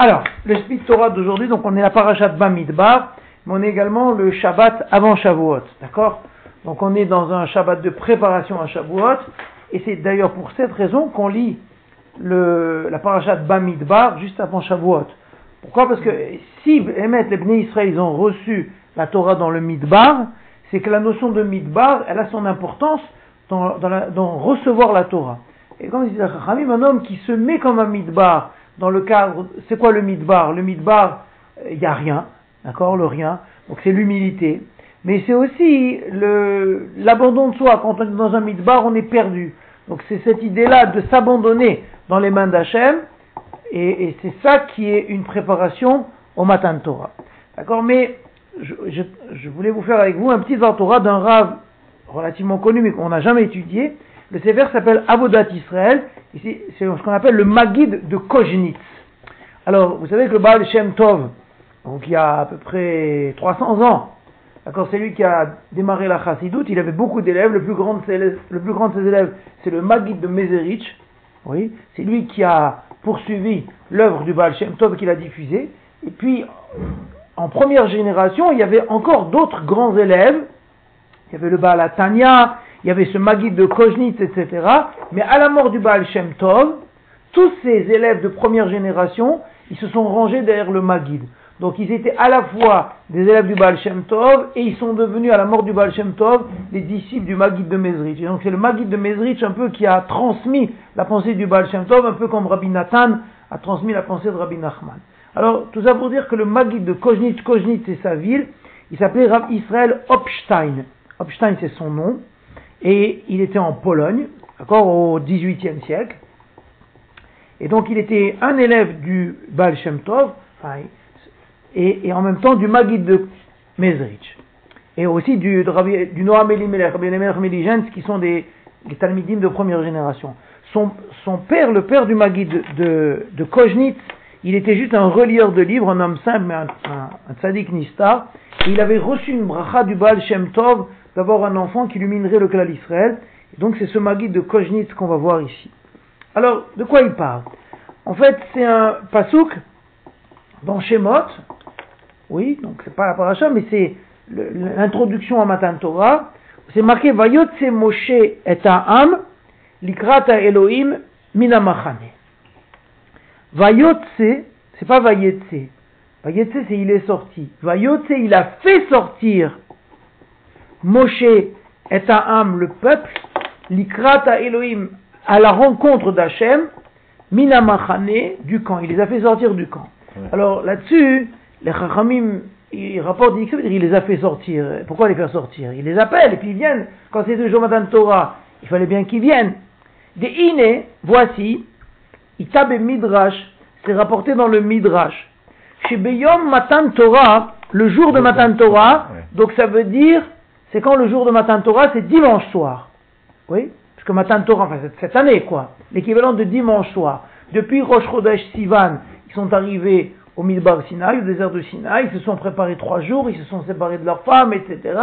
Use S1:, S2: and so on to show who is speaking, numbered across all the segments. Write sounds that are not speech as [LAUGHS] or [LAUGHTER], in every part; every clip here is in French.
S1: Alors, le Spit Torah d'aujourd'hui, donc on est la parachat Bamidbar, mais on est également le Shabbat avant Shavuot, d'accord? Donc on est dans un Shabbat de préparation à Shavuot, et c'est d'ailleurs pour cette raison qu'on lit la parachat Bamidbar juste avant Shavuot. Pourquoi? Parce que si Emet, les Bnei Israël, ils ont reçu la Torah dans le Midbar, c'est que la notion de Midbar, elle a son importance dans, recevoir la Torah. Et comme dit Chachamim, un homme qui se met comme un Midbar, dans le cadre, c'est quoi le midbar? Le midbar, il euh, n'y a rien, d'accord, le rien, donc c'est l'humilité. Mais c'est aussi l'abandon de soi. Quand on est dans un midbar, on est perdu. Donc c'est cette idée-là de s'abandonner dans les mains d'Hachem, et, c'est ça qui est une préparation au matin de Torah. D'accord? Mais je, voulais vous faire avec vous un petit Torah d'un rave relativement connu, mais qu'on n'a jamais étudié. Le séver s'appelle Avodat Israël, c'est ce qu'on appelle le Magid de Koznitz. Alors, vous savez que le Baal Shem Tov, donc il y a à peu près 300 ans, d'accord, c'est lui qui a démarré la Chassidoute, il avait beaucoup d'élèves, le plus grand de ses, élèves, c'est le Magid de Mezerich, oui, c'est lui qui a poursuivi l'œuvre du Baal Shem Tov qu'il a diffusé, et puis, en première génération, il y avait encore d'autres grands élèves, il y avait le Baal Atania, il y avait ce Magid de Koznitz, etc. Mais à la mort du Baal Shem Tov, tous ces élèves de première génération, ils se sont rangés derrière le Magid. Donc ils étaient à la fois des élèves du Baal Shem Tov et ils sont devenus à la mort du Baal Shem Tov des disciples du Magid de Mezrich. Et donc c'est le Magid de Mezrich un peu qui a transmis la pensée du Baal Shem Tov, un peu comme Rabbi Nathan a transmis la pensée de Rabbi Nachman. Alors tout ça pour dire que le Magid de Koznitz, Koznitz c'est sa ville, il s'appelait Rabbi Israël Opstein. Opstein c'est son nom et il était en Pologne, d'accord, au XVIIIe siècle. Et donc il était un élève du Baal Shem Tov, et, en même temps du Magid de Mezrich. Et aussi du, du Noam Elimelech, qui sont des, des de première génération. Son, père, le père du Magid de, de, Koznitz, il était juste un relieur de livres, un homme simple, mais un, un, nista. Et il avait reçu une bracha du Baal Shem Tov d'avoir un enfant qui illuminerait le clan d'Israël. donc c'est ce Magid de Koznitz qu'on va voir ici. Alors, de quoi il parle? En fait, c'est un pasouk dans Shemot. Oui, donc c'est pas la paracha, mais c'est l'introduction à Matan Torah. C'est marqué Vayotse Moshe et Ha'am likrata Elohim minamachane. Vayotse, c'est pas Vayetse. Vayetse, c'est il est sorti. Vayotse, il a fait sortir Moshe est un âme, le peuple, l'ikrata Elohim, à la rencontre d'Hachem, minamachane, du camp. Il les a fait sortir du camp. Alors là-dessus, les chachamim, ils rapportent, il les a fait sortir. Pourquoi les faire sortir? Il les appelle et puis ils viennent. Quand c'est le jour matin Torah, il fallait bien qu'ils viennent. Des iné, voici, itabe midrash, c'est rapporté dans le midrash. Chez Beyom Matan Torah, le jour de Matan Torah, donc ça veut dire c'est quand le jour de Matan Torah, c'est dimanche soir. Oui Parce que Matan Torah, enfin cette année quoi, l'équivalent de dimanche soir. Depuis Rosh Chodesh Sivan, ils sont arrivés au Midbar Sinaï, au désert de Sinaï, ils se sont préparés trois jours, ils se sont séparés de leurs femmes, etc.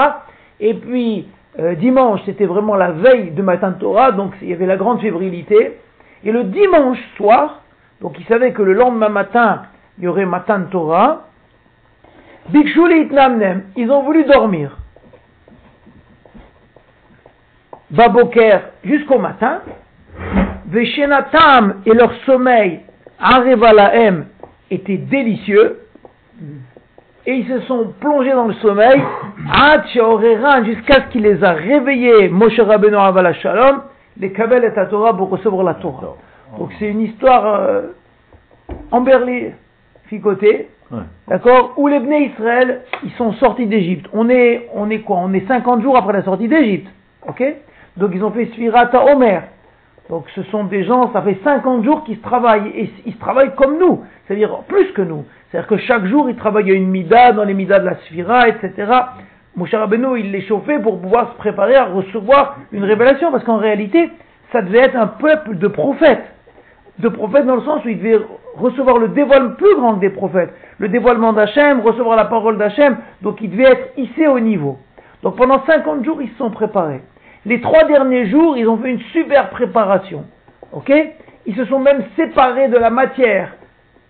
S1: Et puis, euh, dimanche, c'était vraiment la veille de Matan Torah, donc il y avait la grande fébrilité. Et le dimanche soir, donc ils savaient que le lendemain matin, il y aurait Matan Torah, Bikshuli Itnamnem, ils ont voulu dormir. Baboker jusqu'au matin, Veshenatam et leur sommeil, Arevalaem, était délicieux, et ils se sont plongés dans le sommeil, jusqu'à ce qu'il les a réveillés, Moshe Rabbeinu Avala Shalom, les Kabel et la Torah pour recevoir la Torah. Donc c'est une histoire euh, emberlée, ficotée, d'accord, où les Bnei Israël, ils sont sortis d'Égypte. On est, on est quoi? On est 50 jours après la sortie d'Égypte, ok? Donc ils ont fait Svirata Omer. Donc ce sont des gens, ça fait 50 jours qu'ils se travaillent, et ils se travaillent comme nous, c'est-à-dire plus que nous. C'est-à-dire que chaque jour ils travaillent à une mida, dans les midas de la Sphira, etc. Moshe Rabbeinu, il les chauffait pour pouvoir se préparer à recevoir une révélation, parce qu'en réalité, ça devait être un peuple de prophètes. De prophètes dans le sens où ils devaient recevoir le dévoilement plus grand que des prophètes, le dévoilement d'Hachem, recevoir la parole d'Hachem, donc ils devaient être hissés au niveau. Donc pendant 50 jours, ils se sont préparés. Les trois derniers jours, ils ont fait une super préparation. Ok? Ils se sont même séparés de la matière,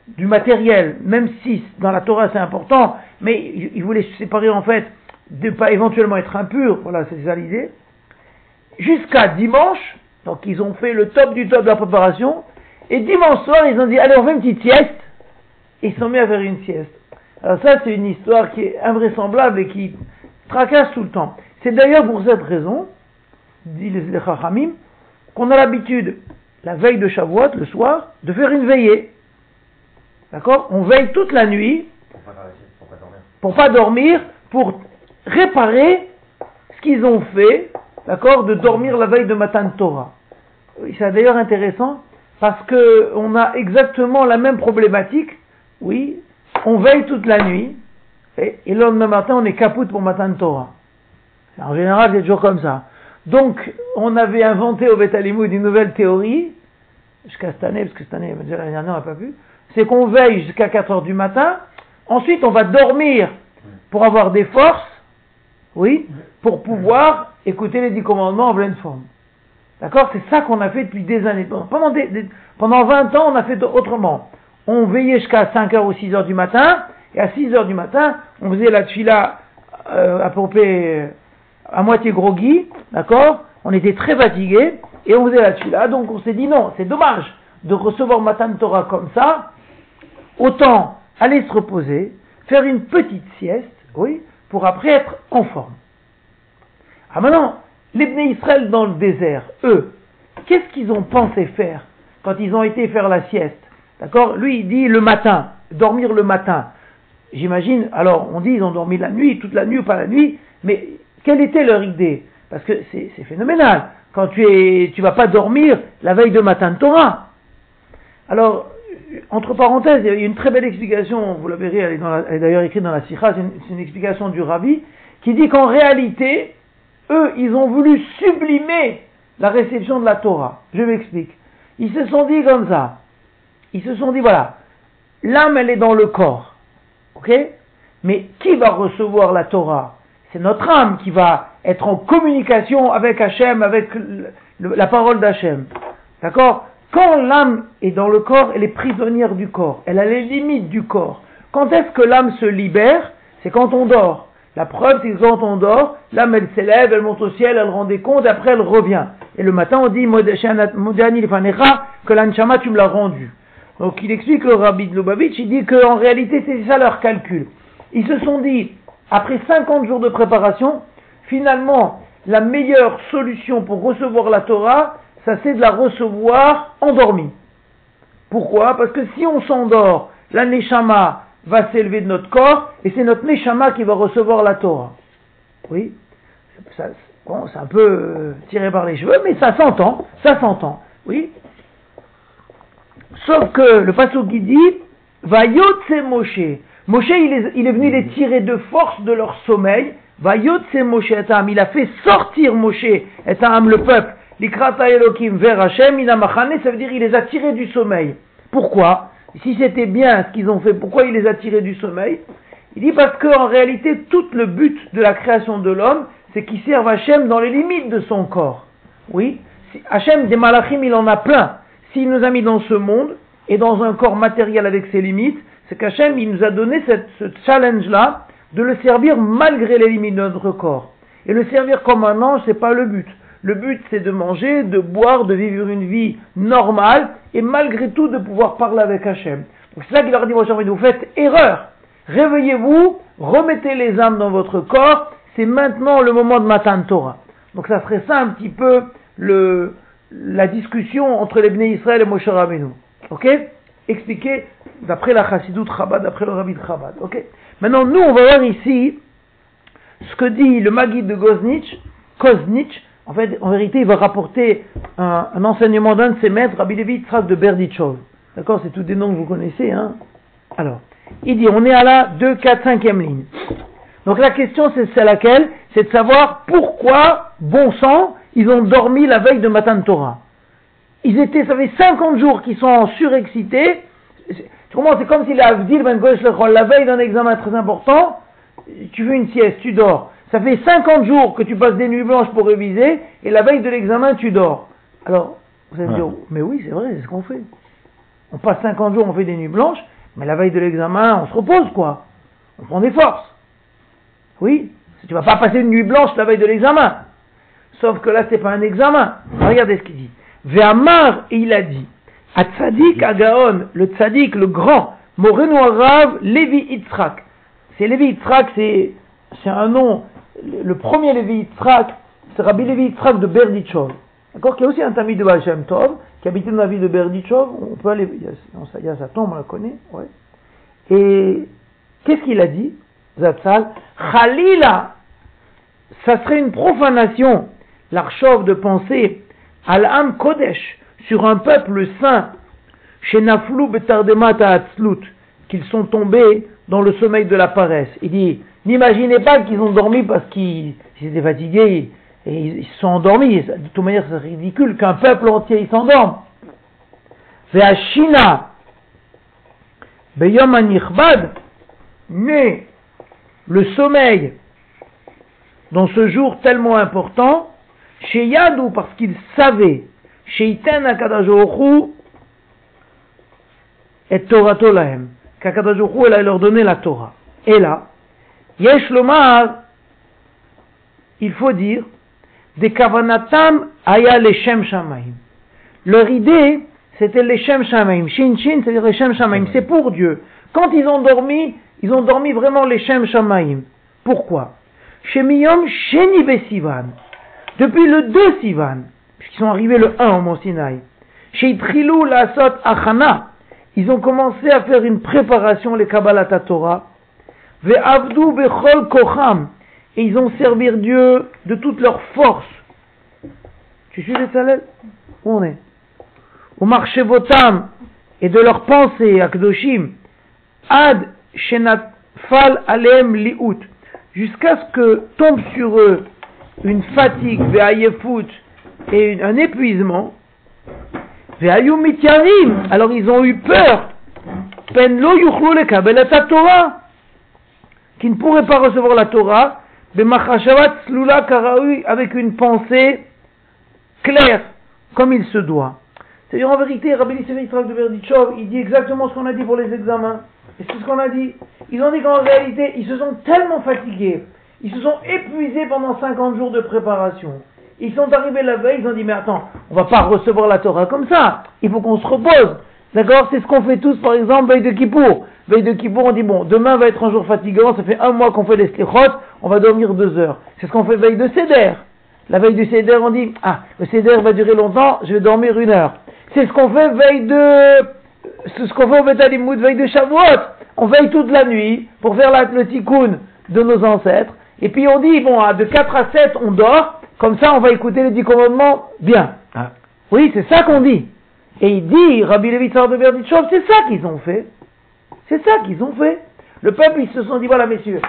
S1: du matériel, même si dans la Torah c'est important, mais ils voulaient se séparer en fait de pas éventuellement être impurs, voilà, c'est ça l'idée, jusqu'à dimanche, donc ils ont fait le top du top de la préparation, et dimanche soir ils ont dit, allez on fait une petite sieste, et ils sont mis à faire une sieste. Alors ça c'est une histoire qui est invraisemblable et qui tracasse tout le temps. C'est d'ailleurs pour cette raison, dit les Chachamim, qu'on a l'habitude, la veille de Shavuot, le soir, de faire une veillée. D'accord? On veille toute la nuit pour pas dormir, pour réparer ce qu'ils ont fait, d'accord, de dormir la veille de Matan Torah. C'est d'ailleurs intéressant parce que on a exactement la même problématique. Oui, on veille toute la nuit et, le lendemain matin on est capoute pour Matan Torah. En général, c'est toujours comme ça. Donc, on avait inventé au Betalimud une nouvelle théorie, jusqu'à cette année, parce que cette année, l'année dernière, on n'a pas pu, c'est qu'on veille jusqu'à 4 heures du matin, ensuite on va dormir pour avoir des forces, oui, pour pouvoir écouter les dix commandements en pleine forme. D'accord? C'est ça qu'on a fait depuis des années. Pendant, pendant 20 ans, on a fait autrement. On veillait jusqu'à 5 heures ou 6 heures du matin, et à 6 heures du matin, on faisait la tfila euh, à peu à moitié groggy, d'accord On était très fatigués, et on faisait la tfila, donc on s'est dit non, c'est dommage de recevoir Matan Torah comme ça, autant aller se reposer, faire une petite sieste, oui, pour après être en forme. Ah maintenant, les Bnei Israël dans le désert, eux, qu'est-ce qu'ils ont pensé faire quand ils ont été faire la sieste D'accord Lui, il dit le matin, dormir le matin. J'imagine, alors on dit ils ont dormi la nuit, toute la nuit ou pas la nuit, mais quelle était leur idée Parce que c'est phénoménal. Quand tu es, tu vas pas dormir la veille de matin de Torah. Alors, entre parenthèses, il y a une très belle explication, vous la verrez, elle est, d'ailleurs écrite dans la Sikha, c'est une, une, explication du Rabbi, qui dit qu'en réalité, eux, ils ont voulu sublimer la réception de la Torah. Je m'explique. Ils se sont dit comme ça. Ils se sont dit, voilà, l'âme, elle est dans le corps. Ok? Mais qui va recevoir la Torah? C'est notre âme qui va être en communication avec Hachem, avec la parole d'Hachem. D'accord? Quand l'âme est dans le corps, elle est prisonnière du corps. Elle a les limites du corps. Quand est-ce que l'âme se libère? C'est quand on dort. La preuve, c'est que quand on dort, l'âme, elle s'élève, elle monte au ciel, elle rend des comptes, après elle revient. Et le matin, on dit, que l'anchama, tu me l'as rendu. Donc il explique, le rabbi de Lubavitch, il dit qu'en réalité, c'est ça leur calcul. Ils se sont dit, après 50 jours de préparation, finalement, la meilleure solution pour recevoir la Torah, ça c'est de la recevoir endormie. Pourquoi? Parce que si on s'endort, la Neshama va s'élever de notre corps et c'est notre Neshama qui va recevoir la Torah. Oui? Bon, c'est un peu euh, tiré par les cheveux, mais ça s'entend, ça s'entend. Oui? Sauf que le qui dit Va Moshe. Moshe, il est, venu les tirer de force de leur sommeil. Va Moshe etam. Il a fait sortir Moshe etam, le peuple, Likrata Elohim vers Hashem, Inamachane, ça veut dire il les a tirés du sommeil. Pourquoi? Si c'était bien ce qu'ils ont fait, pourquoi il les a tirés du sommeil? Il dit parce qu'en réalité, tout le but de la création de l'homme, c'est qu'il serve Hachem dans les limites de son corps. Oui? Hachem, des malachim, il en a plein. S'il nous a mis dans ce monde, et dans un corps matériel avec ses limites, c'est qu'Hachem, il nous a donné ce challenge-là, de le servir malgré les limites de notre corps. Et le servir comme un ange, c'est pas le but. Le but, c'est de manger, de boire, de vivre une vie normale, et malgré tout de pouvoir parler avec Hachem. Donc c'est ça qu'il leur dit, vous faites erreur. Réveillez-vous, remettez les âmes dans votre corps, c'est maintenant le moment de Matan Torah. Donc ça serait ça un petit peu la discussion entre les Israël et Moshe Rabbeinu. Ok? Expliqué d'après la Chassidut Chabad, d'après le Rabbi de Chabad. Ok? Maintenant, nous, on va voir ici ce que dit le Maguid de Goznitch, Koznitch, en fait, en vérité, il va rapporter un, enseignement d'un de ses maîtres, Rabbi Levi Tzrak de Berdichov. D'accord? C'est tous des noms que vous connaissez, hein? Alors, il dit, on est à la 2, 4, 5e ligne. Donc la question, c'est laquelle? C'est de savoir pourquoi, bon sang, ils ont dormi la veille de Matan Torah. Ils étaient, ça fait 50 jours qu'ils sont surexcités. Tu comprends C'est comme si la Ben la veille d'un examen très important, tu veux une sieste, tu dors. Ça fait 50 jours que tu passes des nuits blanches pour réviser, et la veille de l'examen, tu dors. Alors, Vous allez me dire, mais oui, c'est vrai, c'est ce qu'on fait. On passe 50 jours, on fait des nuits blanches, mais la veille de l'examen, on se repose, quoi. On prend des forces. Oui, tu vas pas passer une nuit blanche la veille de l'examen. Sauf que là, c'est pas un examen. Regardez ce qu'il dit. Ve'amar, il a dit, à Tzadik Agaon, le Tzadik, le grand, Moreno Arav, Levi Yitzhak. C'est Levi Yitzhak, c'est, un nom, le premier Levi Yitzhak, c'est Rabbi Levi Yitzhak de Berdichov. D'accord Qui est aussi un tamis de Baal Tov, qui habitait dans la ville de Berdichov. On peut aller, il y a, sa tombe, on la connaît, ouais. Et qu'est-ce qu'il a dit, Zatzal? Khalila, ça serait une profanation, l'archov de penser, al-am kodesh, sur un peuple saint, chez Naflou betardemata qu'ils sont tombés dans le sommeil de la paresse. Il dit, n'imaginez pas qu'ils ont dormi parce qu'ils étaient fatigués et ils se sont endormis. De toute manière, c'est ridicule qu'un peuple entier s'endorme. Ve'ashina, beyom anichbad, mais le sommeil dans ce jour tellement important, chez Yadou, parce qu'il savait, chez Iten Akadajohu, et Torah Tolahem, qu'Akadajohu, elle a leur donné la Torah. Et là, Yesh Lomar, il faut dire, des Kavanatam Aya Leshem Shamaim. Leur idée, c'était Leshem Shamaim. Shin Shin, c'est-à-dire Leshem Shamaim. C'est pour Dieu. Quand ils ont dormi, ils ont dormi vraiment Leshem Shamaim. Pourquoi? Chez Miyom Sheni Sivan, depuis le 2 Sivan, puisqu'ils sont arrivés le 1 au Mont Sinaï, chez Trilou Lasot Achana, ils ont commencé à faire une préparation, les Kabbalat Torah, Ve'avdu Bechol Kocham, et ils ont servi Dieu de toute leur force. Tu suis les salés Où on est? Au marché Votam, et de leur pensée, Akdoshim, Ad Shenatfal Alem Liut, jusqu'à ce que tombe sur eux une fatigue, et un épuisement, alors ils ont eu peur, Torah, qui ne pourraient pas recevoir la Torah, avec une pensée claire, comme il se doit. C'est-à-dire en vérité, Rabbi de Berdichov, il dit exactement ce qu'on a dit pour les examens. Et c'est ce qu'on a dit. Ils ont dit qu'en réalité, ils se sont tellement fatigués, ils se sont épuisés pendant 50 jours de préparation. Ils sont arrivés la veille, ils ont dit, mais attends, on va pas recevoir la Torah comme ça. Il faut qu'on se repose. D'accord? C'est ce qu'on fait tous, par exemple, veille de Kippour. Veille de Kippour, on dit, bon, demain va être un jour fatigant, ça fait un mois qu'on fait les on va dormir deux heures. C'est ce qu'on fait veille de Seder. La veille du Seder, on dit, ah, le Seder va durer longtemps, je vais dormir une heure. C'est ce qu'on fait veille de c'est ce qu'on fait au Betalimoud, veille de Shavuot. On veille toute la nuit pour faire la, le tikkun de nos ancêtres. Et puis on dit, bon, de 4 à 7, on dort. Comme ça, on va écouter les 10 commandements bien. Ah. Oui, c'est ça qu'on dit. Et il dit, Rabbi Levitzar de Berdichov, c'est ça qu'ils ont fait. C'est ça qu'ils ont fait. Le peuple, ils se sont dit, voilà, messieurs,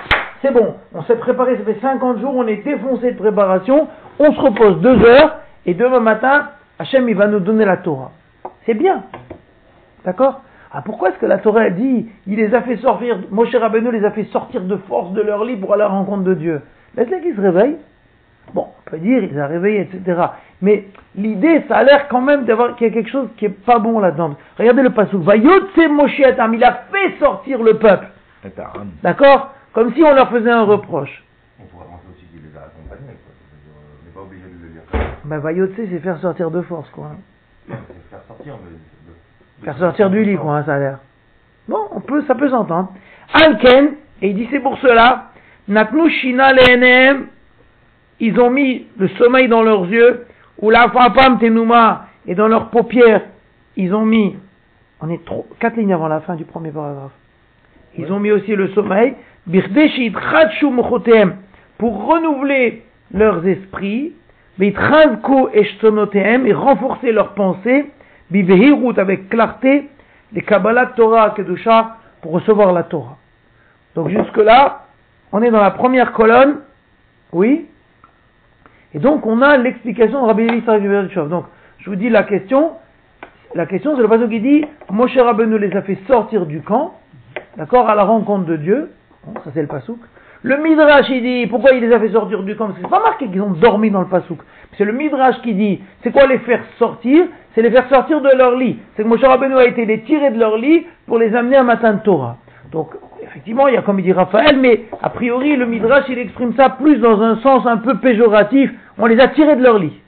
S1: c'est bon, on s'est préparé, ça fait 50 jours, on est défoncé de préparation, on se repose deux heures, et demain matin, Hachem, il va nous donner la Torah. C'est bien. D'accord? Ah, pourquoi est-ce que la Torah dit, il les a fait sortir, Moshe Rabbeinu les a fait sortir de force de leur lit pour aller à la rencontre de Dieu? Laisse-les qu'ils se réveillent. Bon, on peut dire, ils ont réveillé, etc. Mais l'idée, ça a l'air quand même d'avoir qu'il y a quelque chose qui est pas bon là-dedans. Regardez le passage. Vayotse Moshe Atam, il a fait sortir le peuple. D'accord? Comme si on leur faisait un reproche. On pourrait penser aussi qu'il les a accompagnés, On n'est pas obligé de le dire. Ben, Vayotse, c'est faire sortir de force, quoi. C'est faire sortir, mais Faire sortir du lit, quoi, hein, ça a l'air. Bon, on peut, ça peut s'entendre. Alken, et il dit c'est pour cela, Natnu Shina ils ont mis le sommeil dans leurs yeux, ou la Fapam Tenuma, et dans leurs paupières, ils ont mis, on est trop, quatre lignes avant la fin du premier paragraphe. Ils ont mis aussi le sommeil, pour renouveler leurs esprits, et renforcer leurs pensées, Bivehirut avec clarté, les Kabbalah Torah Kedusha pour recevoir la Torah. Donc jusque-là, on est dans la première colonne, oui, et donc on a l'explication de Rabbi Eliezer Donc je vous dis la question, la question c'est le passage qui dit, Moshe Rabbeinu les a fait sortir du camp, d'accord, à la rencontre de Dieu, ça c'est le pasouk. Le Midrash, il dit, pourquoi il les a fait sortir du camp? C'est pas marqué qu'ils ont dormi dans le pasouk. C'est le Midrash qui dit, c'est quoi les faire sortir? C'est les faire sortir de leur lit. C'est que Moshe Rabbeinu a été les tirer de leur lit pour les amener à matin de Torah. Donc, effectivement, il y a comme il dit Raphaël, mais a priori, le Midrash, il exprime ça plus dans un sens un peu péjoratif. On les a tirés de leur lit.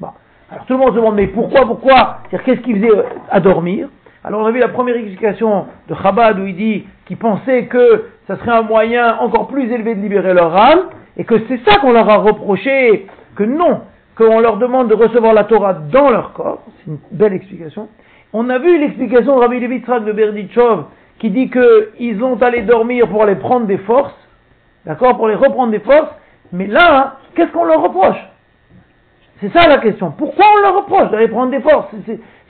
S1: Bon. Alors tout le monde se demande, mais pourquoi, pourquoi? C'est-à-dire, qu'est-ce qu'ils faisaient à dormir? Alors on a vu la première explication de Chabad où il dit qu'il pensait que ça serait un moyen encore plus élevé de libérer leur âme, et que c'est ça qu'on leur a reproché, que non, qu'on leur demande de recevoir la Torah dans leur corps. C'est une belle explication. On a vu l'explication de Rabbi Levitrak de Berdichov, qui dit qu'ils ont allé dormir pour aller prendre des forces, d'accord, pour les reprendre des forces, mais là, qu'est-ce qu'on leur reproche? C'est ça la question. Pourquoi on leur reproche d'aller prendre des forces?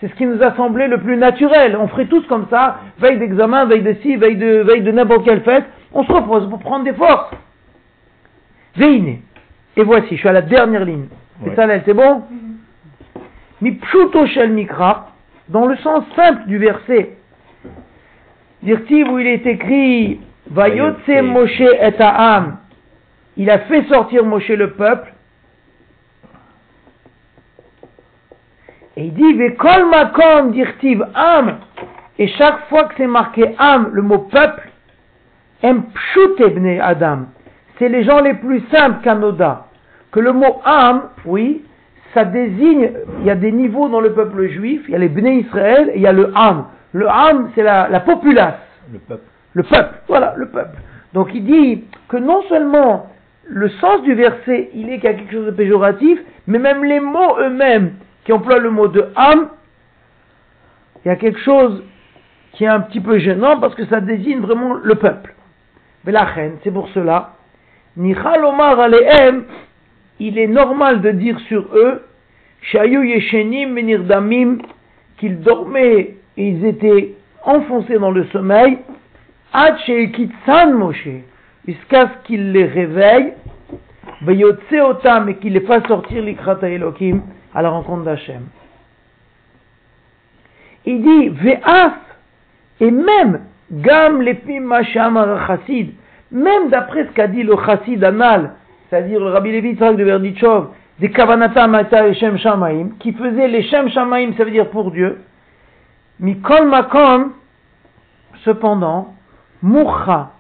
S1: C'est, ce qui nous a semblé le plus naturel. On ferait tous comme ça, veille d'examen, veille de ci, veille de, veille de n'importe quelle fête, on se repose pour prendre des forces. Veine. Et voici, je suis à la dernière ligne. C'est ça, c'est bon Mi pshuto shel mikra, dans le sens simple du verset, Dirtiv où il est écrit Vayotse Moshe et Ha'am. Il a fait sortir Moshe le peuple. Et il dit Vekol makom dirtiv am. Et chaque fois que c'est marqué am, le mot peuple, em pshut Adam. C'est les gens les plus simples qu'Anoda. Que le mot am, oui, ça désigne, il y a des niveaux dans le peuple juif, il y a les Bnei Israël et il y a le Am. Le Ham, c'est la, la, populace.
S2: Le peuple.
S1: Le peuple, voilà, le peuple. Donc il dit que non seulement le sens du verset, il est qu'il y a quelque chose de péjoratif, mais même les mots eux-mêmes qui emploient le mot de Ham, il y a quelque chose qui est un petit peu gênant parce que ça désigne vraiment le peuple. Mais la reine, c'est pour cela, Nichal Omar Alehem, il est normal de dire sur eux, Shayu Yeshenim qu'ils dormaient ils étaient enfoncés dans le sommeil, Moshe, jusqu'à ce qu'il les réveille, otam et qu'il les fasse sortir l'ikrata Elohim à la rencontre d'Hachem. Il dit, Ve'af, et même, Gam masham chassid, même d'après ce qu'a dit le chassid anal, c'est-à-dire le rabbi Levi de Verdichov, des kavanata mata et shem shamaim, qui faisait les shem shamaim, ça veut dire pour Dieu, Mikol Makom, cependant, Moucha,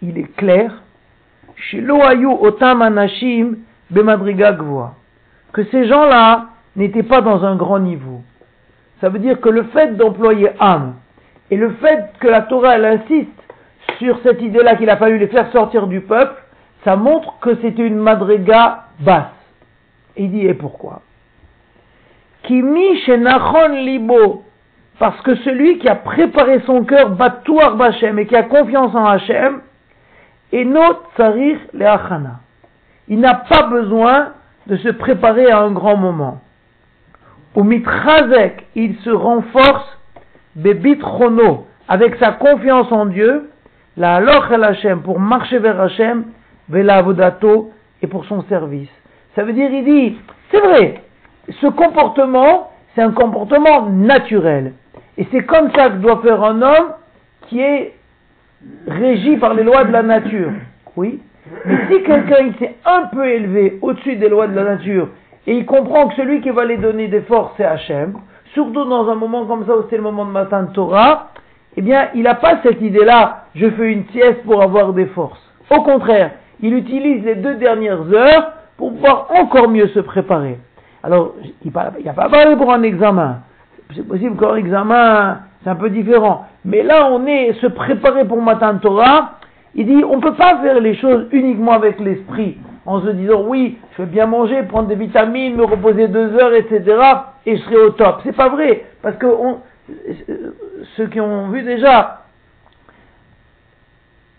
S1: il est clair, chez Loayu Otam Anashim Bemadriga que ces gens-là n'étaient pas dans un grand niveau. Ça veut dire que le fait d'employer âme et le fait que la Torah elle insiste sur cette idée-là qu'il a fallu les faire sortir du peuple, ça montre que c'était une madriga basse. Et il dit et pourquoi? Kimi Shenachon Libo parce que celui qui a préparé son cœur batouar bachem et qui a confiance en Hachem, et not tsarir le. Il n'a pas besoin de se préparer à un grand moment. Au mitrazek, il se renforce bebit chrono, avec sa confiance en Dieu, la aloch el Hachem, pour marcher vers Hachem, vela avodato, et pour son service. Ça veut dire, il dit, c'est vrai, ce comportement, c'est un comportement naturel. Et c'est comme ça que doit faire un homme qui est régi par les lois de la nature. Oui? Mais si quelqu'un s'est un peu élevé au-dessus des lois de la nature et il comprend que celui qui va lui donner des forces c'est Hachem, surtout dans un moment comme ça où c'est le moment de matin de Torah, eh bien, il n'a pas cette idée-là, je fais une sieste pour avoir des forces. Au contraire, il utilise les deux dernières heures pour pouvoir encore mieux se préparer. Alors, il n'y a pas parlé pour un examen c'est possible qu'en examen, c'est un peu différent. Mais là, on est se préparer pour Matan Torah. Il dit, on ne peut pas faire les choses uniquement avec l'esprit, en se disant, oui, je vais bien manger, prendre des vitamines, me reposer deux heures, etc., et je serai au top. C'est pas vrai, parce que ceux qui ont vu déjà,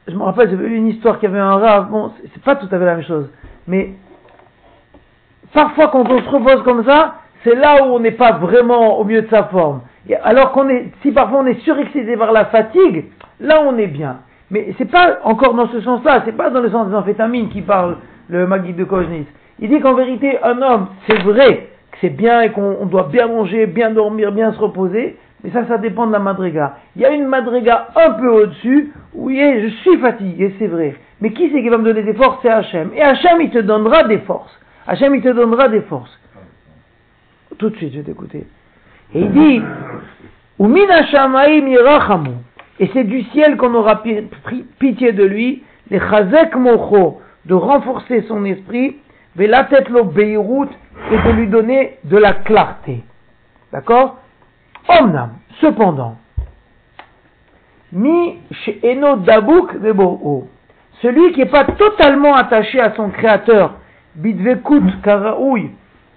S1: je me rappelle, j'avais vu une histoire qui avait un rave, bon, c'est pas tout à fait la même chose, mais parfois quand on se repose comme ça, c'est là où on n'est pas vraiment au mieux de sa forme. Alors qu'on est, si parfois on est surexcité par la fatigue, là on est bien. Mais c'est pas encore dans ce sens-là, c'est pas dans le sens des amphétamines qui parle le Magui de Kojnis. Il dit qu'en vérité, un homme, c'est vrai que c'est bien et qu'on doit bien manger, bien dormir, bien se reposer, Mais ça, ça dépend de la madriga. Il y a une madriga un peu au-dessus, où il est, je suis fatigué, c'est vrai. Mais qui c'est qui va me donner des forces? C'est Hachem. Et Hachem, il te donnera des forces. Hachem, il te donnera des forces. Tout de suite, je vais t'écouter. Et il dit, et c'est du ciel qu'on aura pitié de lui, les chazek mocho, de renforcer son esprit, la tête beirut, et de lui donner de la clarté. D'accord? Omnam, cependant, mi celui qui n'est pas totalement attaché à son créateur, bidvekut karaoui,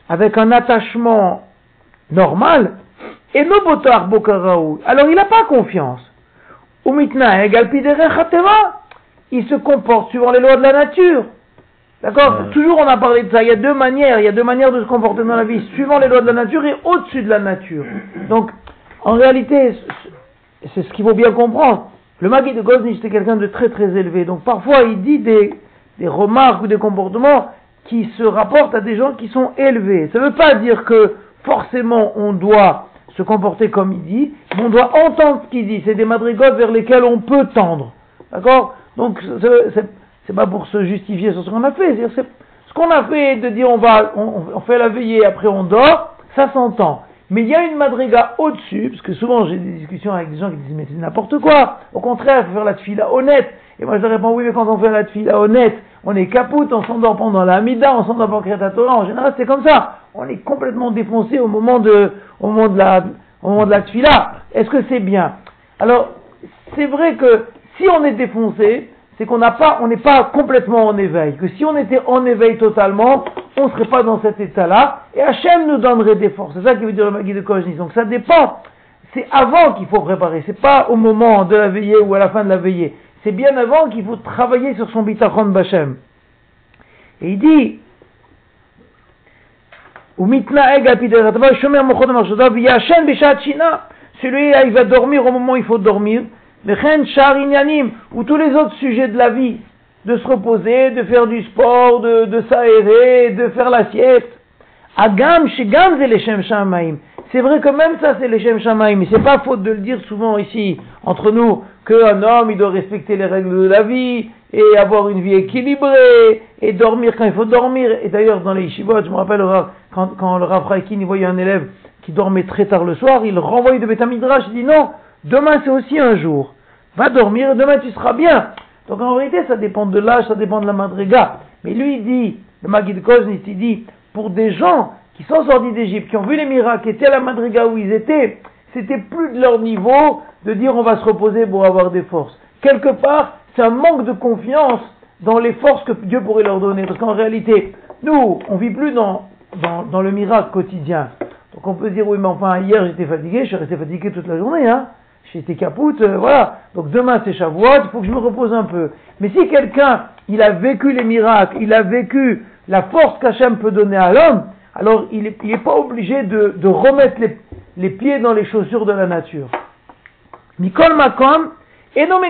S1: avec un attachement normal, eno botar alors il n'a pas confiance. Il se comporte suivant les lois de la nature. D'accord Toujours on a parlé de ça. Il y a deux manières. Il y a deux manières de se comporter dans la vie, suivant les lois de la nature et au-dessus de la nature. Donc, en réalité, c'est ce qu'il faut bien comprendre. Le Magui de Goznich, c'était quelqu'un de très très élevé. Donc parfois, il dit des, des remarques ou des comportements qui se rapportent à des gens qui sont élevés. Ça ne veut pas dire que forcément on doit se comporter comme il dit, mais on doit entendre ce qu'il dit. C'est des madrigotes vers lesquelles on peut tendre. D'accord? Donc, c'est pas pour se justifier sur ce qu'on a fait. C'est ce qu'on a fait de dire on va, on, fait la veillée, après on dort, ça s'entend. Mais il y a une madriga au-dessus, parce que souvent j'ai des discussions avec des gens qui disent mais c'est n'importe quoi. Au contraire, il faut faire la tefila honnête. Et moi je leur réponds oui, mais quand on fait la tefila honnête, on est capoute, on s'endort pendant la mida, on s'endort la Torah. En général, c'est comme ça. On est complètement défoncé au moment de, au moment de la, au moment de la. Est-ce que c'est bien? Alors, c'est vrai que si on est défoncé, c'est qu'on n'a pas, on n'est pas complètement en éveil. Que si on était en éveil totalement, on ne serait pas dans cet état-là, et Hachem nous donnerait des forces. C'est ça qui veut dire le Magui de Kojnis. Donc ça dépend. C'est avant qu'il faut préparer. C'est pas au moment de la veillée ou à la fin de la veillée. C'est bien avant qu'il faut travailler sur son bitachon bachem. Et il dit, celui-là, il va dormir au moment où il faut dormir ou tous les autres sujets de la vie, de se reposer, de faire du sport, de, s'aérer, de faire la sieste. Agam, Shigam, c'est les Shamaim. C'est vrai que même ça, c'est les Shamaim, c'est pas faute de le dire souvent ici, entre nous, qu'un homme, il doit respecter les règles de la vie, et avoir une vie équilibrée, et dormir quand il faut dormir. Et d'ailleurs, dans les yeshivot, je me rappelle, quand, quand le Rav il voyait un élève qui dormait très tard le soir, il renvoyait de Betamidrash, il dit non, Demain, c'est aussi un jour. Va dormir et demain, tu seras bien. Donc, en vérité, ça dépend de l'âge, ça dépend de la madriga. Mais lui, il dit, le Magid Koznit, il dit, pour des gens qui sont sortis d'Égypte, qui ont vu les miracles, qui étaient à la madriga où ils étaient, c'était plus de leur niveau de dire on va se reposer pour avoir des forces. Quelque part, c'est un manque de confiance dans les forces que Dieu pourrait leur donner. Parce qu'en réalité, nous, on vit plus dans, dans, le miracle quotidien. Donc on peut dire, oui, mais enfin, hier j'étais fatigué, je suis resté fatigué toute la journée, hein j'étais capoute, euh, voilà. Donc demain c'est Shavuot, il faut que je me repose un peu. Mais si quelqu'un, il a vécu les miracles, il a vécu la force qu'Hachem peut donner à l'homme, alors il n'est pas obligé de, de remettre les, les, pieds dans les chaussures de la nature. Mikol Makom, et non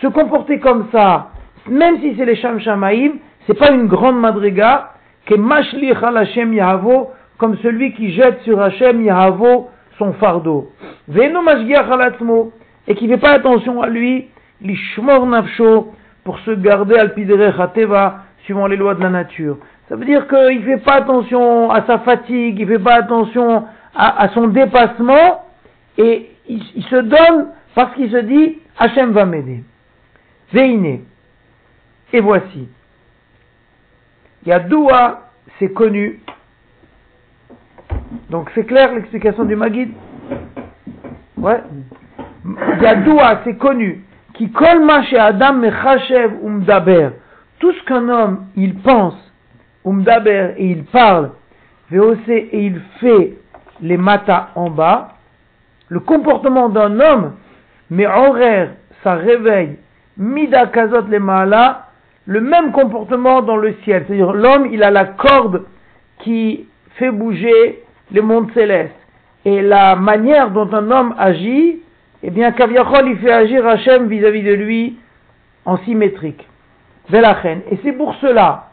S1: se comporter comme ça, même si c'est les Sham Shamaim, c'est pas une grande madriga, que Mashlich al Hashem Yahavo, comme celui qui jette sur Hashem Yahavo son fardeau. Et qui fait pas attention à lui, l'ishmor nafsho, pour se garder al suivant les lois de la nature. Ça veut dire qu'il ne fait pas attention à sa fatigue, il ne fait pas attention à, son dépassement, et il, se donne parce qu'il se dit, Hachem va m'aider. Veine. Et voici. Yadoua, c'est connu, donc c'est clair l'explication du Magid Ouais. Yadoua, c'est connu. Qui Adam. Tout ce qu'un homme, il pense, umdaber, et il parle, et il fait les matas en bas, le comportement d'un homme, mais horaire, ça réveille, mida kazot les maala, le même comportement dans le ciel. C'est-à-dire l'homme, il a la corde qui fait bouger les mondes célestes. Et la manière dont un homme agit, eh bien, Kaviachol, il fait agir Hachem vis-à-vis de lui en symétrique. Et c'est pour cela,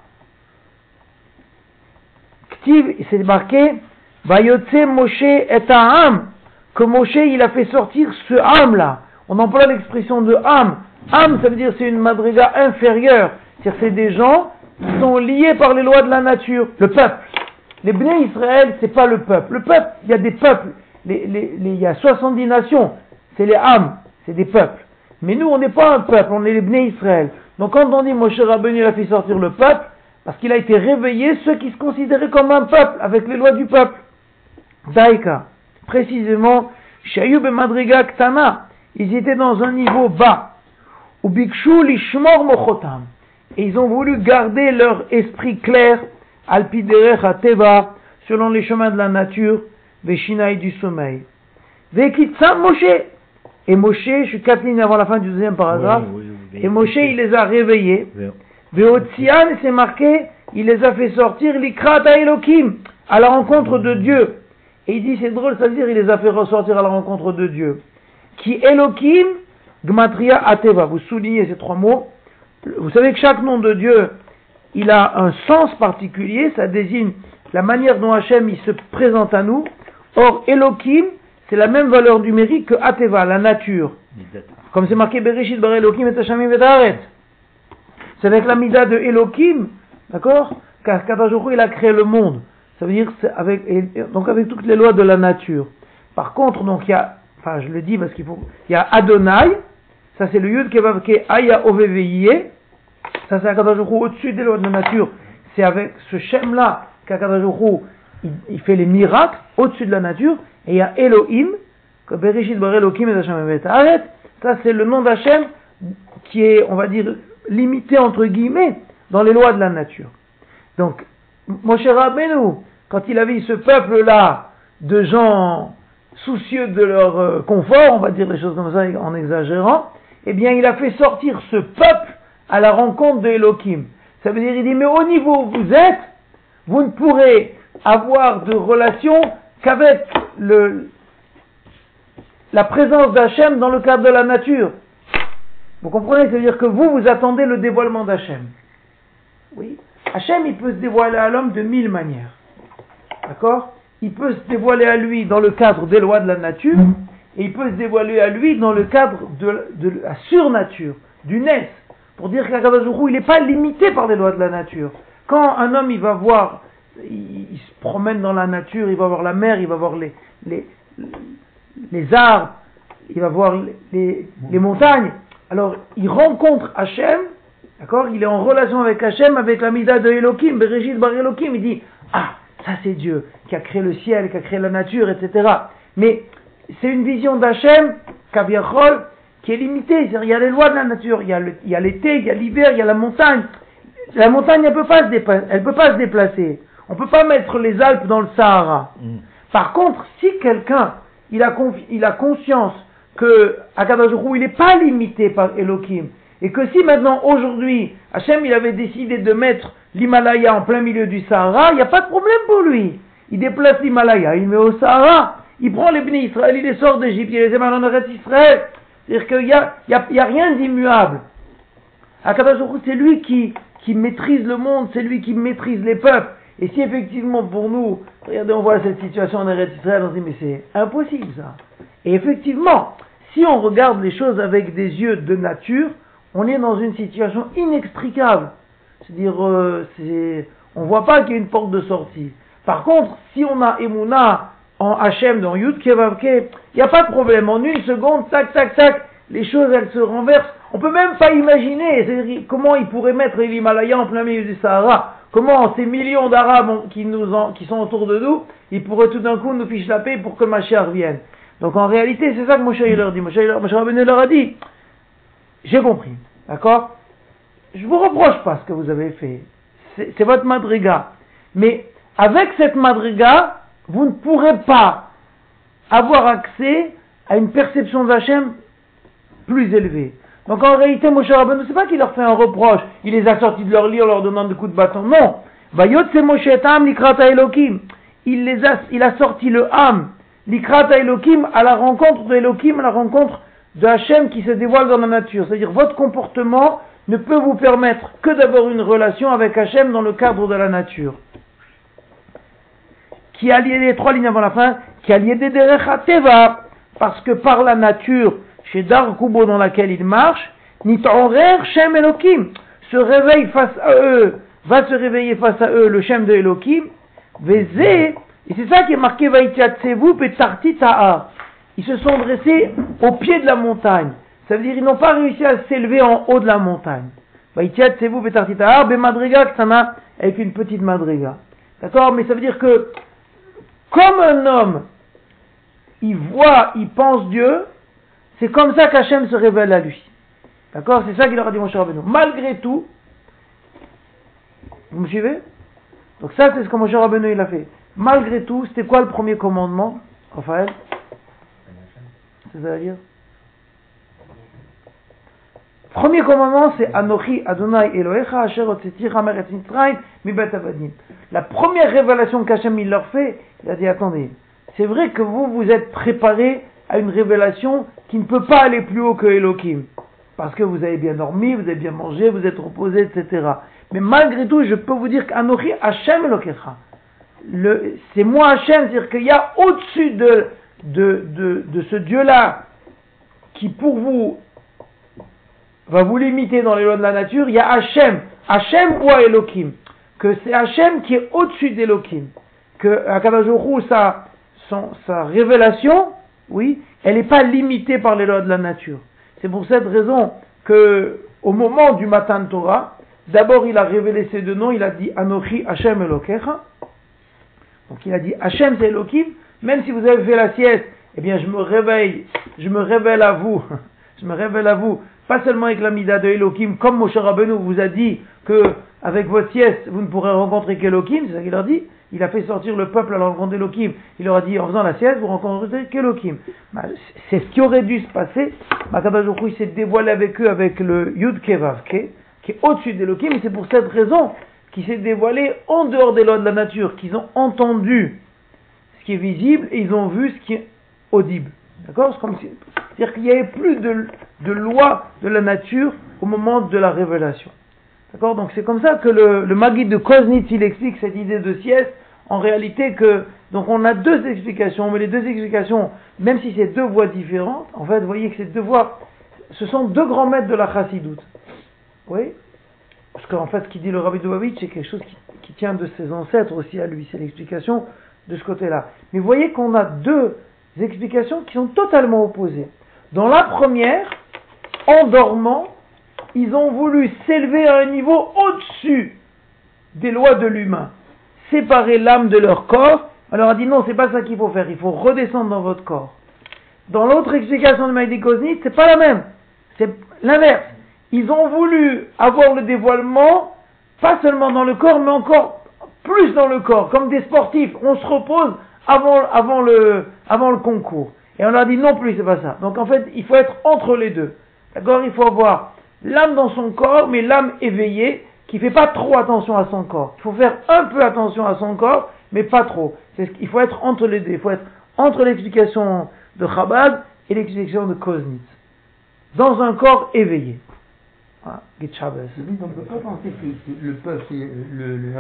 S1: c'est marqué, Vayotse Moshe est un âme, que Moshe il a fait sortir ce âme là. On emploie l'expression de âme. Âme, ça veut dire c'est une madriga inférieure. C'est-à-dire c'est des gens qui sont liés par les lois de la nature. Le peuple. Les Bnei Israël, c'est pas le peuple. Le peuple, il y a des peuples. Les, les, les, il y a 70 nations. C'est les âmes. C'est des peuples. Mais nous, on n'est pas un peuple. On est les Bnei Israël. Donc quand on dit Moshe Rabbeinu a fait sortir le peuple, parce qu'il a été réveillé ceux qui se considéraient comme un peuple, avec les lois du peuple. Daika. Précisément, Shayub et Madriga Ktana, ils étaient dans un niveau bas. Lishmor Mochotam. Et ils ont voulu garder leur esprit clair, Alpiderech Ateva, selon les chemins de la nature, Veshinaï du sommeil. Vekitsam Moshe. Et Moshe, je suis quatre lignes avant la fin du deuxième paragraphe, et Moshe, il les a réveillés. Veotzian, c'est marqué, il les a fait sortir, l'ikrat Elohim, à la rencontre de Dieu. Et il dit, c'est drôle, ça veut dire, il les a fait ressortir à la rencontre de Dieu. Qui Elohim, Gmatria Ateva. Vous soulignez ces trois mots. Vous savez que chaque nom de Dieu, il a un sens particulier, ça désigne la manière dont Hachem il se présente à nous. Or, Elohim, c'est la même valeur numérique que Ateva, la nature. Comme c'est marqué Bereshit bar Elohim et Hashamim C'est avec la mida de Elohim, d'accord? Car Kadajoukou, il a créé le monde. Ça veut dire avec donc avec toutes les lois de la nature. Par contre, donc il y a, enfin je le dis parce qu'il faut, il y a Adonai, ça c'est le Yud Kevav Ke Aya Oveveye, ça c'est Akadajoukou au-dessus des lois de la nature. C'est avec ce Shem là qu'Akadajoukou il, il fait les miracles au-dessus de la nature. Et il y a Elohim, que Bereshit Bar Elohim et Hashem ça c'est le nom d'Hachem qui est, on va dire, limité entre guillemets dans les lois de la nature. Donc, Moshe Rabbeinu, quand il a vu ce peuple-là de gens soucieux de leur euh, confort, on va dire les choses comme ça en exagérant, eh bien il a fait sortir ce peuple à la rencontre de Elohim. Ça veut dire, il dit, mais au niveau où vous êtes, vous ne pourrez avoir de relation qu'avec la présence d'Hachem dans le cadre de la nature. Vous comprenez C'est-à-dire que vous, vous attendez le dévoilement d'Hachem. Oui. Hachem, il peut se dévoiler à l'homme de mille manières. D'accord? Il peut se dévoiler à lui dans le cadre des lois de la nature, et il peut se dévoiler à lui dans le cadre de, la surnature, du Nes. Pour dire qu'Akadazuru, il n'est pas limité par les lois de la nature. Quand un homme, il va voir, il, se promène dans la nature, il va voir la mer, il va voir les, les, les arbres, il va voir les, les montagnes, alors il rencontre Hachem, d'accord Il est en relation avec Hachem, avec la mida de Elohim, Bereshit bar Elohim, il dit, ah, ça c'est Dieu qui a créé le ciel, qui a créé la nature, etc. Mais c'est une vision d'Hachem, Kaviachol, qui est limitée. Il y a les lois de la nature, il y a l'été, il y a l'hiver, il y a la montagne. La montagne, elle ne peut, pas se elle peut pas se déplacer. On ne peut pas mettre les Alpes dans le Sahara. Mm. Par contre, si quelqu'un, il a, il a conscience que Akadajou, il n'est pas limité par Elohim, et que si maintenant, aujourd'hui, Hachem, il avait décidé de mettre l'Himalaya en plein milieu du Sahara, il n'y a pas de problème pour lui. Il déplace l'Himalaya, il met au Sahara, il prend les bénis Israël, il les sort d'Égypte, il les émane en Israël. C'est-à-dire qu'il n'y a, y a, y a, rien d'immuable. Akadajou, c'est lui qui, qui maîtrise le monde, c'est lui qui maîtrise les peuples. Et si effectivement pour nous, regardez, on voit cette situation en Eretz Israël, on se dit mais c'est impossible ça. Et effectivement, si on regarde les choses avec des yeux de nature, on est dans une situation inextricable. C'est-à-dire, euh, on ne voit pas qu'il y a une porte de sortie. Par contre, si on a Emouna en Hachem, dans Yud il n'y a pas de problème. En une seconde, tac, tac, tac, les choses, elles se renversent. On peut même pas imaginer comment ils pourraient mettre l'Himalaya en plein milieu du Sahara. Comment ces millions d'Arabes qui, sont autour de nous, ils pourraient tout d'un coup nous ficher la paix pour que Mashiach revienne. Donc en réalité, c'est ça que Moshe leur dit. Moshe, Moshe leur a dit, j'ai compris, d'accord? Je vous reproche pas ce que vous avez fait. C'est votre madriga. Mais avec cette madriga, vous ne pourrez pas avoir accès à une perception d'Hachem plus élevée. Donc en réalité, Moshe Rabbeinu, c'est pas qu'il leur fait un reproche, il les a sortis de leur lit en leur donnant des coups de bâton. Non. Il les a, il a sorti le âme, Likrata Elohim, à la rencontre de à la rencontre de Hachem qui se dévoile dans la nature. C'est-à-dire, votre comportement ne peut vous permettre que d'avoir une relation avec Hachem dans le cadre de la nature. qui a lié les trois lignes avant la fin, qui a lié des Teva, parce que par la nature, chez Dar Kubo dans laquelle il marche, Nitorer Shem Elohim se réveille face à eux, va se réveiller face à eux le Shem de Elohim, Vezé, et c'est ça qui est marqué Vaïtiatsevu Petarti Ta'a. Ils se sont dressés au pied de la montagne. Ça veut dire qu'ils n'ont pas réussi à s'élever en haut de la montagne. Vaïtiatsevu Petarti Ta'a, Bemadriga Ksana, avec une petite madriga. D'accord? Mais ça veut dire que, comme un homme, il voit, il pense Dieu, c'est comme ça qu'Hachem se révèle à lui. D'accord? C'est ça qu'il leur a dit, mon cher Rabbeinu. Malgré tout, vous me suivez? Donc ça, c'est ce que mon cher Rabbeinu, il a fait. Malgré tout, c'était quoi le premier commandement, Raphaël? C'est ça à dire? Premier commandement, c'est Anochi Adonai Elohecha Asher. La première révélation qu'Hachem il leur fait, il a dit attendez, c'est vrai que vous vous êtes préparés à une révélation qui ne peut pas aller plus haut que Elohim parce que vous avez bien dormi, vous avez bien mangé, vous êtes reposé, etc. Mais malgré tout, je peux vous dire qu'Anochi Hachem Elokecha, c'est moi Hachem, c'est-à-dire qu'il y a au-dessus de, ce Dieu-là, qui pour vous va vous limiter dans les lois de la nature, il y a Hachem, Hachem ou Elohim, que c'est Hachem qui est au-dessus d'Elohim, que Akadajorou, sa, révélation, oui, elle n'est pas limitée par les lois de la nature. C'est pour cette raison que, au moment du matin de Torah, d'abord il a révélé ces deux noms, il a dit Anochi Hashem Elokecha. Donc il a dit Hashem c'est Elohim, même si vous avez fait la sieste, eh bien je me réveille, je me révèle à vous, [LAUGHS] je me révèle à vous, pas seulement avec la de Elohim, comme Moshe vous a dit que avec votre sieste vous ne pourrez rencontrer qu'Elohim, c'est ça qu'il leur dit, il a fait sortir le peuple à la rencontre d'Elohim. Il leur a dit, en faisant la sieste, vous rencontrez qu'Elohim. Bah, c'est ce qui aurait dû se passer. Makadajoku, il s'est dévoilé avec eux avec le Yud Kevavke, qui est au-dessus d'Elohim, et c'est pour cette raison qu'il s'est dévoilé en dehors des lois de la nature, qu'ils ont entendu ce qui est visible et ils ont vu ce qui est audible. D'accord? C'est-à-dire qu'il n'y avait plus de, de loi de la nature au moment de la révélation. D'accord? Donc c'est comme ça que le, le Magid de Koznitz, il explique cette idée de sieste, en réalité que, donc on a deux explications, mais les deux explications, même si c'est deux voies différentes, en fait, vous voyez que ces deux voies, ce sont deux grands maîtres de la chassidoute. Oui Parce qu'en fait, ce qu'il dit le Rabbi Dubavitch, c'est quelque chose qui, tient de ses ancêtres aussi à lui, c'est l'explication de ce côté-là. Mais vous voyez qu'on a deux explications qui sont totalement opposées. Dans la première, en dormant, ils ont voulu s'élever à un niveau au-dessus des lois de l'humain, séparer l'âme de leur corps. On leur a dit non, c'est pas ça qu'il faut faire, il faut redescendre dans votre corps. Dans l'autre explication de Maïdi ce c'est pas la même, c'est l'inverse. Ils ont voulu avoir le dévoilement, pas seulement dans le corps, mais encore plus dans le corps, comme des sportifs. On se repose avant, avant, le, avant le concours. Et on leur a dit non plus, c'est pas ça. Donc en fait, il faut être entre les deux. D'accord Il faut avoir l'âme dans son corps, mais l'âme éveillée, qui fait pas trop attention à son corps. Il faut faire un peu attention à son corps, mais pas trop. Il faut être entre les deux. Il faut être entre l'explication de Chabad et l'explication de Koznitz. Dans un corps éveillé.
S2: Voilà, on ne peut pas penser que le peuple, c'est le, le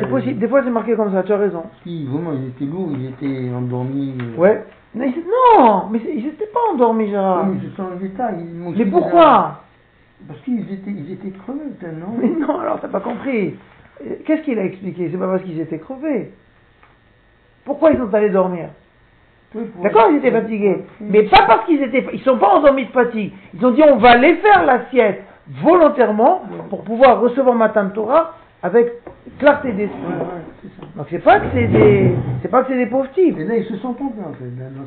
S1: C'est possible, des fois c'est marqué comme ça, tu as raison.
S2: Si, vraiment, ils étaient lourds, ils étaient endormis.
S1: Euh. Ouais, non, mais ils n'étaient pas endormis, Gérard.
S2: mais ce sont les états.
S1: mais pourquoi
S2: Parce qu'ils étaient, ils étaient crevés, non?
S1: Mais non, alors t'as pas compris. Qu'est-ce qu'il a expliqué? C'est pas parce qu'ils étaient crevés. Pourquoi ils sont allés dormir? D'accord, ils étaient fatigués. Mais pas parce qu'ils étaient, ils sont pas endormis de fatigue. Ils ont dit on va aller faire la sieste volontairement pour pouvoir recevoir matin de Torah avec clarté d'esprit. Donc c'est pas que c'est des, c'est pas que c'est des pauvres types.
S2: Et là, ils se sont trompés en fait.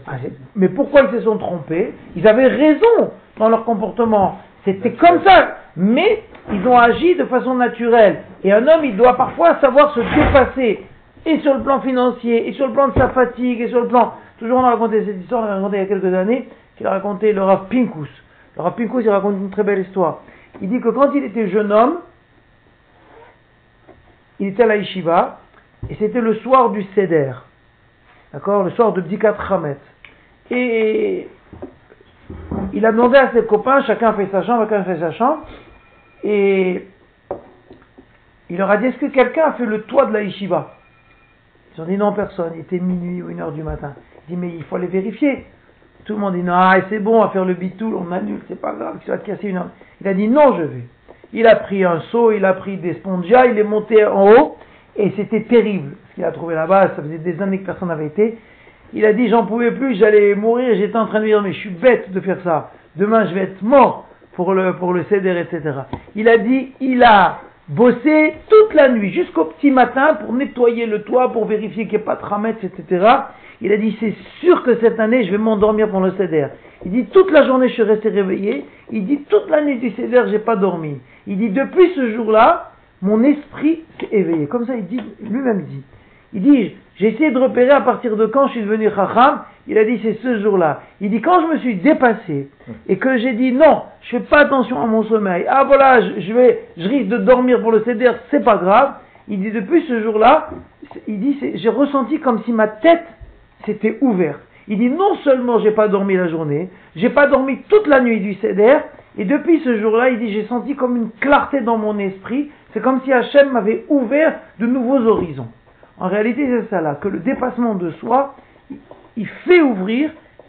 S1: Ah, mais pourquoi ils se sont trompés? Ils avaient raison dans leur comportement. C'était comme ça. Mais ils ont agi de façon naturelle. Et un homme, il doit parfois savoir se dépasser. Et sur le plan financier, et sur le plan de sa fatigue, et sur le plan... Toujours on a raconté cette histoire, on a raconté il y a quelques années, qu'il a raconté le Rav Pinkus. Le Pinkus, il raconte une très belle histoire. Il dit que quand il était jeune homme, il était à la yeshiva, et c'était le soir du Seder. D'accord? Le soir de Bdikat Hamet. Et il a demandé à ses copains, chacun fait sa chambre, chacun fait sa chambre, et il leur a dit, est-ce que quelqu'un a fait le toit de la yeshiva? Ils ont dit non, personne. Il était minuit ou une heure du matin. Il dit mais il faut aller vérifier. Tout le monde dit non, ah, c'est bon, on va faire le bitoul, on annule, c'est pas grave, tu vas te casser une heure. Il a dit non, je vais. Il a pris un seau, il a pris des spongias, il est monté en haut, et c'était terrible. Ce qu'il a trouvé là-bas, ça faisait des années que personne n'avait été. Il a dit j'en pouvais plus, j'allais mourir, j'étais en train de dire mais je suis bête de faire ça. Demain je vais être mort pour le, pour le céder, etc. Il a dit il a bossé toute la nuit jusqu'au petit matin pour nettoyer le toit, pour vérifier qu'il n'y ait pas de ramettes, etc. Il a dit c'est sûr que cette année je vais m'endormir pour le céder. Il dit toute la journée je suis resté réveillé. Il dit toute la nuit du céder j'ai pas dormi. Il dit depuis ce jour-là mon esprit s'est éveillé. Comme ça il dit lui-même dit. Il dit j'ai essayé de repérer à partir de quand je suis devenu chacham. Il a dit c'est ce jour-là. Il dit quand je me suis dépassé et que j'ai dit non, je fais pas attention à mon sommeil. Ah voilà, je, vais, je risque de dormir pour le céder, c'est pas grave. Il dit depuis ce jour-là, il dit j'ai ressenti comme si ma tête s'était ouverte. Il dit non seulement j'ai pas dormi la journée, j'ai pas dormi toute la nuit du céder, et depuis ce jour-là, il dit j'ai senti comme une clarté dans mon esprit. C'est comme si Hachem m'avait ouvert de nouveaux horizons. En réalité, c'est ça là, que le dépassement de soi, il fait ouvrir